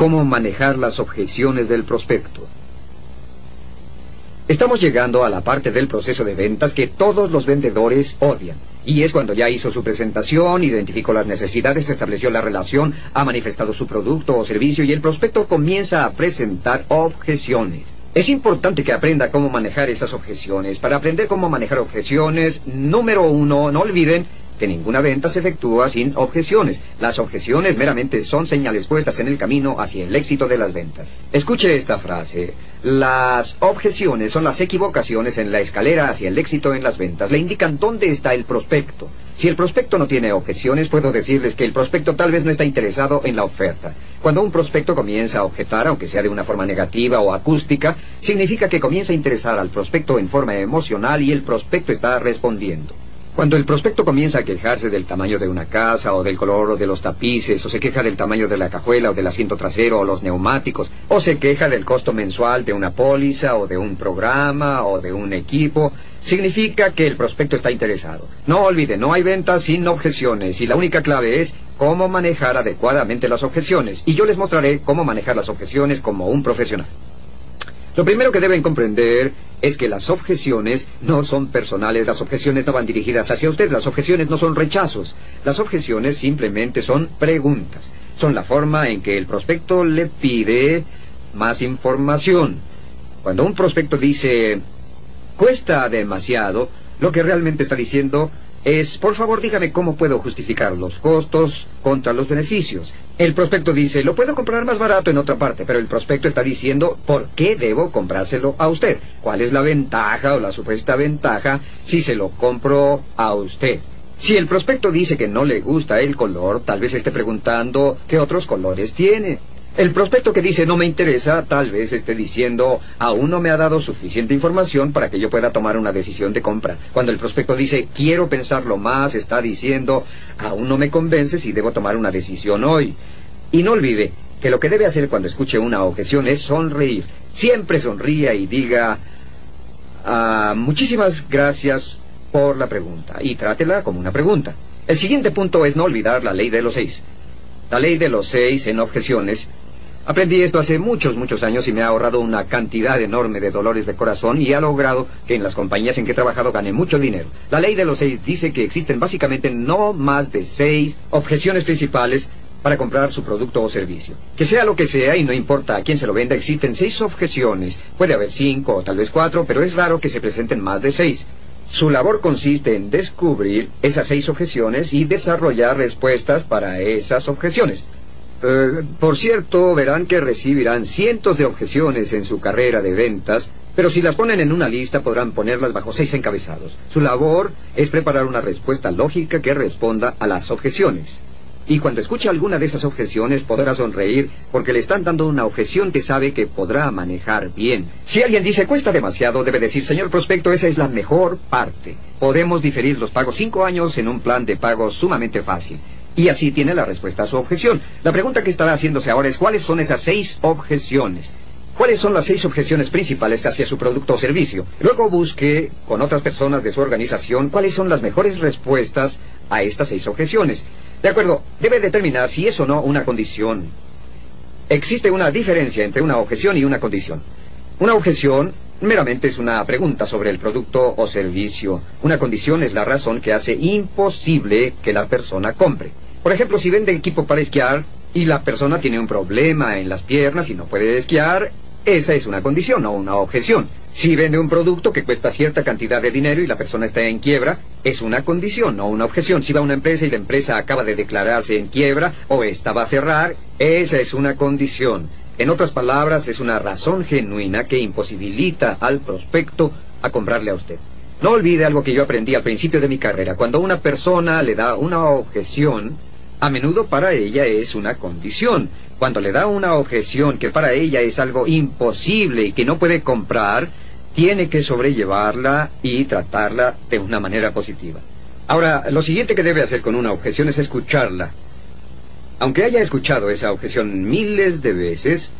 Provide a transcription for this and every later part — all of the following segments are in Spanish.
cómo manejar las objeciones del prospecto. Estamos llegando a la parte del proceso de ventas que todos los vendedores odian. Y es cuando ya hizo su presentación, identificó las necesidades, estableció la relación, ha manifestado su producto o servicio y el prospecto comienza a presentar objeciones. Es importante que aprenda cómo manejar esas objeciones. Para aprender cómo manejar objeciones, número uno, no olviden que ninguna venta se efectúa sin objeciones. Las objeciones meramente son señales puestas en el camino hacia el éxito de las ventas. Escuche esta frase. Las objeciones son las equivocaciones en la escalera hacia el éxito en las ventas. Le indican dónde está el prospecto. Si el prospecto no tiene objeciones, puedo decirles que el prospecto tal vez no está interesado en la oferta. Cuando un prospecto comienza a objetar, aunque sea de una forma negativa o acústica, significa que comienza a interesar al prospecto en forma emocional y el prospecto está respondiendo. Cuando el prospecto comienza a quejarse del tamaño de una casa o del color de los tapices, o se queja del tamaño de la cajuela o del asiento trasero o los neumáticos, o se queja del costo mensual de una póliza o de un programa o de un equipo, significa que el prospecto está interesado. No olvide, no hay ventas sin objeciones y la única clave es cómo manejar adecuadamente las objeciones. Y yo les mostraré cómo manejar las objeciones como un profesional. Lo primero que deben comprender es que las objeciones no son personales, las objeciones no van dirigidas hacia usted, las objeciones no son rechazos, las objeciones simplemente son preguntas, son la forma en que el prospecto le pide más información. Cuando un prospecto dice, cuesta demasiado, lo que realmente está diciendo es, por favor, dígame cómo puedo justificar los costos contra los beneficios. El prospecto dice, lo puedo comprar más barato en otra parte, pero el prospecto está diciendo, ¿por qué debo comprárselo a usted? ¿Cuál es la ventaja o la supuesta ventaja si se lo compro a usted? Si el prospecto dice que no le gusta el color, tal vez esté preguntando qué otros colores tiene. El prospecto que dice no me interesa, tal vez esté diciendo aún no me ha dado suficiente información para que yo pueda tomar una decisión de compra. Cuando el prospecto dice quiero pensarlo más, está diciendo aún no me convence si debo tomar una decisión hoy. Y no olvide que lo que debe hacer cuando escuche una objeción es sonreír. Siempre sonría y diga ah, muchísimas gracias por la pregunta y trátela como una pregunta. El siguiente punto es no olvidar la ley de los seis. La ley de los seis en objeciones Aprendí esto hace muchos, muchos años y me ha ahorrado una cantidad enorme de dolores de corazón y ha logrado que en las compañías en que he trabajado gane mucho dinero. La ley de los seis dice que existen básicamente no más de seis objeciones principales para comprar su producto o servicio. Que sea lo que sea y no importa a quién se lo venda, existen seis objeciones. Puede haber cinco o tal vez cuatro, pero es raro que se presenten más de seis. Su labor consiste en descubrir esas seis objeciones y desarrollar respuestas para esas objeciones. Eh, por cierto, verán que recibirán cientos de objeciones en su carrera de ventas, pero si las ponen en una lista podrán ponerlas bajo seis encabezados. Su labor es preparar una respuesta lógica que responda a las objeciones. Y cuando escuche alguna de esas objeciones podrá sonreír porque le están dando una objeción que sabe que podrá manejar bien. Si alguien dice cuesta demasiado, debe decir, señor prospecto, esa es la mejor parte. Podemos diferir los pagos cinco años en un plan de pago sumamente fácil. Y así tiene la respuesta a su objeción. La pregunta que estará haciéndose ahora es cuáles son esas seis objeciones. ¿Cuáles son las seis objeciones principales hacia su producto o servicio? Luego busque con otras personas de su organización cuáles son las mejores respuestas a estas seis objeciones. De acuerdo, debe determinar si es o no una condición. Existe una diferencia entre una objeción y una condición. Una objeción meramente es una pregunta sobre el producto o servicio. Una condición es la razón que hace imposible que la persona compre. Por ejemplo, si vende equipo para esquiar y la persona tiene un problema en las piernas y no puede esquiar, esa es una condición o una objeción. Si vende un producto que cuesta cierta cantidad de dinero y la persona está en quiebra, es una condición o una objeción. Si va a una empresa y la empresa acaba de declararse en quiebra o esta va a cerrar, esa es una condición. En otras palabras, es una razón genuina que imposibilita al prospecto a comprarle a usted. No olvide algo que yo aprendí al principio de mi carrera. Cuando una persona le da una objeción, a menudo para ella es una condición. Cuando le da una objeción que para ella es algo imposible y que no puede comprar, tiene que sobrellevarla y tratarla de una manera positiva. Ahora, lo siguiente que debe hacer con una objeción es escucharla. Aunque haya escuchado esa objeción miles de veces,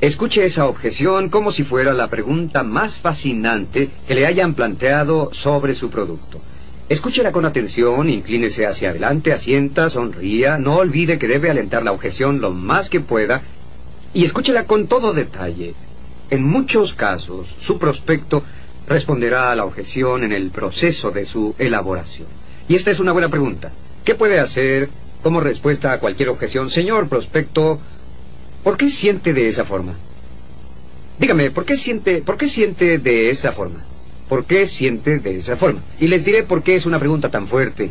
escuche esa objeción como si fuera la pregunta más fascinante que le hayan planteado sobre su producto. Escúchela con atención, inclínese hacia adelante, asienta, sonría, no olvide que debe alentar la objeción lo más que pueda Y escúchela con todo detalle. En muchos casos, su prospecto responderá a la objeción en el proceso de su elaboración. Y esta es una buena pregunta. ¿Qué puede hacer como respuesta a cualquier objeción? Señor prospecto, ¿por qué siente de esa forma? Dígame, ¿por qué siente, por qué siente de esa forma? ¿Por qué siente de esa forma? Y les diré por qué es una pregunta tan fuerte.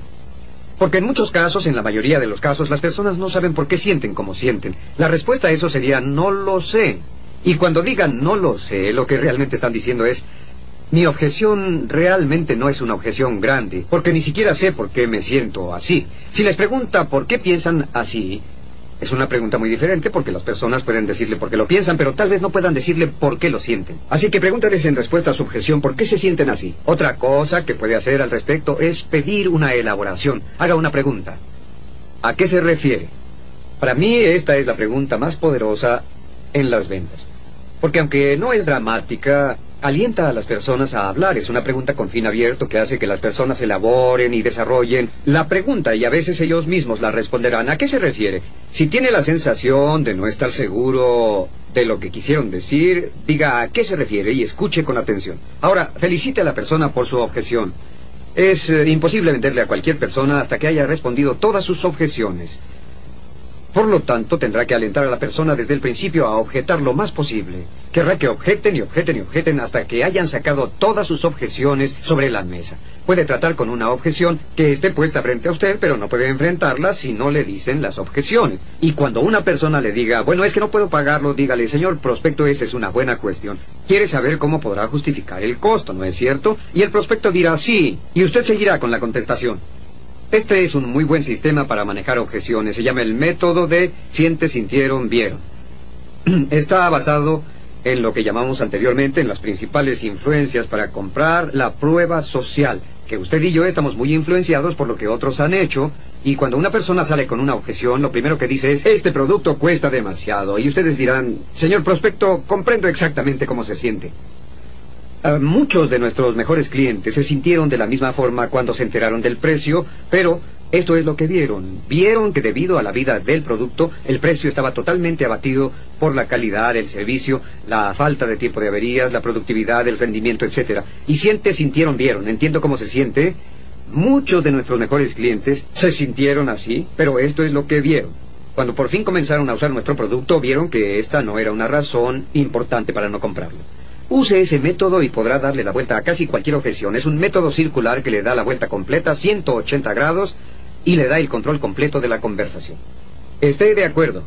Porque en muchos casos, en la mayoría de los casos, las personas no saben por qué sienten como sienten. La respuesta a eso sería no lo sé. Y cuando digan no lo sé, lo que realmente están diciendo es mi objeción realmente no es una objeción grande, porque ni siquiera sé por qué me siento así. Si les pregunta por qué piensan así, es una pregunta muy diferente porque las personas pueden decirle por qué lo piensan, pero tal vez no puedan decirle por qué lo sienten. Así que pregúntales en respuesta a su objeción por qué se sienten así. Otra cosa que puede hacer al respecto es pedir una elaboración. Haga una pregunta. ¿A qué se refiere? Para mí esta es la pregunta más poderosa en las ventas. Porque aunque no es dramática, alienta a las personas a hablar. Es una pregunta con fin abierto que hace que las personas elaboren y desarrollen la pregunta y a veces ellos mismos la responderán. ¿A qué se refiere? Si tiene la sensación de no estar seguro de lo que quisieron decir, diga a qué se refiere y escuche con atención. Ahora, felicite a la persona por su objeción. Es eh, imposible venderle a cualquier persona hasta que haya respondido todas sus objeciones. Por lo tanto, tendrá que alentar a la persona desde el principio a objetar lo más posible. Querrá que objeten y objeten y objeten hasta que hayan sacado todas sus objeciones sobre la mesa. Puede tratar con una objeción que esté puesta frente a usted, pero no puede enfrentarla si no le dicen las objeciones. Y cuando una persona le diga, bueno, es que no puedo pagarlo, dígale, señor prospecto, esa es una buena cuestión. Quiere saber cómo podrá justificar el costo, ¿no es cierto? Y el prospecto dirá sí, y usted seguirá con la contestación. Este es un muy buen sistema para manejar objeciones. Se llama el método de siente, sintieron, vieron. Está basado en lo que llamamos anteriormente en las principales influencias para comprar la prueba social, que usted y yo estamos muy influenciados por lo que otros han hecho, y cuando una persona sale con una objeción, lo primero que dice es, este producto cuesta demasiado, y ustedes dirán, señor prospecto, comprendo exactamente cómo se siente. Ah, muchos de nuestros mejores clientes se sintieron de la misma forma cuando se enteraron del precio, pero esto es lo que vieron. Vieron que debido a la vida del producto, el precio estaba totalmente abatido por la calidad, el servicio, la falta de tiempo de averías, la productividad, el rendimiento, etc. Y siente, sintieron, vieron. Entiendo cómo se siente. Muchos de nuestros mejores clientes se sintieron así, pero esto es lo que vieron. Cuando por fin comenzaron a usar nuestro producto, vieron que esta no era una razón importante para no comprarlo. Use ese método y podrá darle la vuelta a casi cualquier objeción. Es un método circular que le da la vuelta completa, 180 grados, y le da el control completo de la conversación. Esté de acuerdo.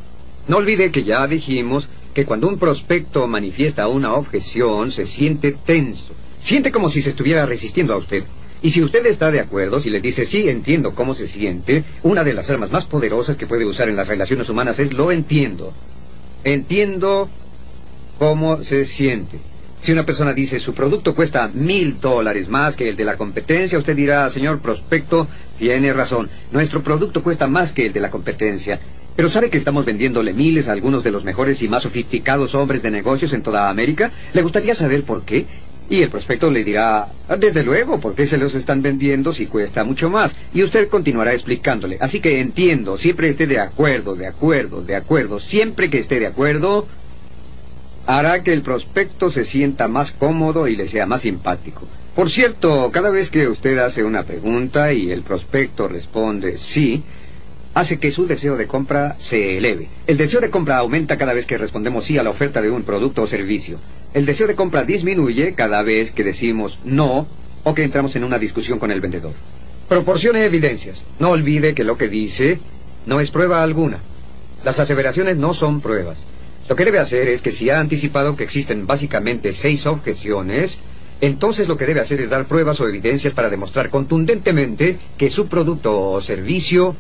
No olvide que ya dijimos que cuando un prospecto manifiesta una objeción se siente tenso. Siente como si se estuviera resistiendo a usted. Y si usted está de acuerdo, si le dice sí entiendo cómo se siente, una de las armas más poderosas que puede usar en las relaciones humanas es lo entiendo. Entiendo cómo se siente. Si una persona dice su producto cuesta mil dólares más que el de la competencia, usted dirá, señor prospecto, tiene razón, nuestro producto cuesta más que el de la competencia. Pero ¿sabe que estamos vendiéndole miles a algunos de los mejores y más sofisticados hombres de negocios en toda América? ¿Le gustaría saber por qué? Y el prospecto le dirá, desde luego, ¿por qué se los están vendiendo si cuesta mucho más? Y usted continuará explicándole. Así que entiendo, siempre esté de acuerdo, de acuerdo, de acuerdo, siempre que esté de acuerdo, hará que el prospecto se sienta más cómodo y le sea más simpático. Por cierto, cada vez que usted hace una pregunta y el prospecto responde sí, hace que su deseo de compra se eleve. El deseo de compra aumenta cada vez que respondemos sí a la oferta de un producto o servicio. El deseo de compra disminuye cada vez que decimos no o que entramos en una discusión con el vendedor. Proporcione evidencias. No olvide que lo que dice no es prueba alguna. Las aseveraciones no son pruebas. Lo que debe hacer es que si ha anticipado que existen básicamente seis objeciones, entonces lo que debe hacer es dar pruebas o evidencias para demostrar contundentemente que su producto o servicio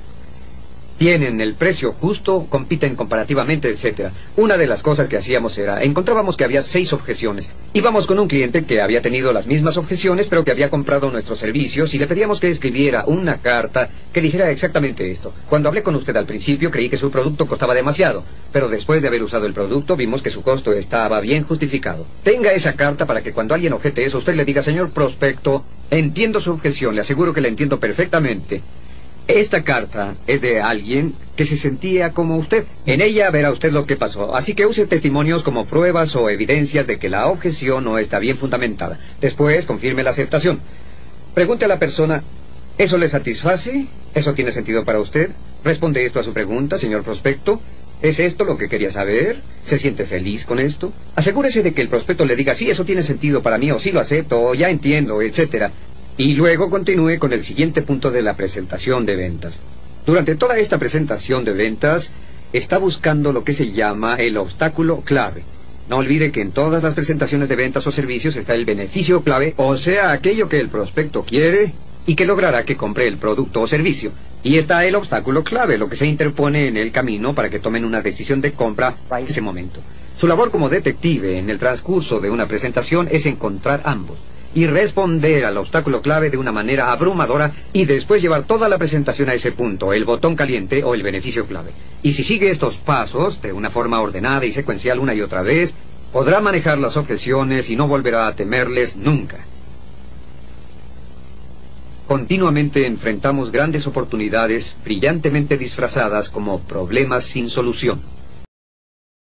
tienen el precio justo, compiten comparativamente, etc. Una de las cosas que hacíamos era, encontrábamos que había seis objeciones. Íbamos con un cliente que había tenido las mismas objeciones, pero que había comprado nuestros servicios y le pedíamos que escribiera una carta que dijera exactamente esto. Cuando hablé con usted al principio creí que su producto costaba demasiado, pero después de haber usado el producto vimos que su costo estaba bien justificado. Tenga esa carta para que cuando alguien objete eso, usted le diga, señor prospecto, entiendo su objeción, le aseguro que la entiendo perfectamente. Esta carta es de alguien que se sentía como usted. En ella verá usted lo que pasó. Así que use testimonios como pruebas o evidencias de que la objeción no está bien fundamentada. Después confirme la aceptación. Pregunte a la persona, ¿eso le satisface? ¿Eso tiene sentido para usted? Responde esto a su pregunta, señor prospecto. ¿Es esto lo que quería saber? ¿Se siente feliz con esto? Asegúrese de que el prospecto le diga, sí, eso tiene sentido para mí, o sí lo acepto, o ya entiendo, etcétera. Y luego continúe con el siguiente punto de la presentación de ventas. Durante toda esta presentación de ventas, está buscando lo que se llama el obstáculo clave. No olvide que en todas las presentaciones de ventas o servicios está el beneficio clave, o sea, aquello que el prospecto quiere y que logrará que compre el producto o servicio. Y está el obstáculo clave, lo que se interpone en el camino para que tomen una decisión de compra en ese momento. Su labor como detective en el transcurso de una presentación es encontrar ambos y responder al obstáculo clave de una manera abrumadora y después llevar toda la presentación a ese punto, el botón caliente o el beneficio clave. Y si sigue estos pasos de una forma ordenada y secuencial una y otra vez, podrá manejar las objeciones y no volverá a temerles nunca. Continuamente enfrentamos grandes oportunidades brillantemente disfrazadas como problemas sin solución.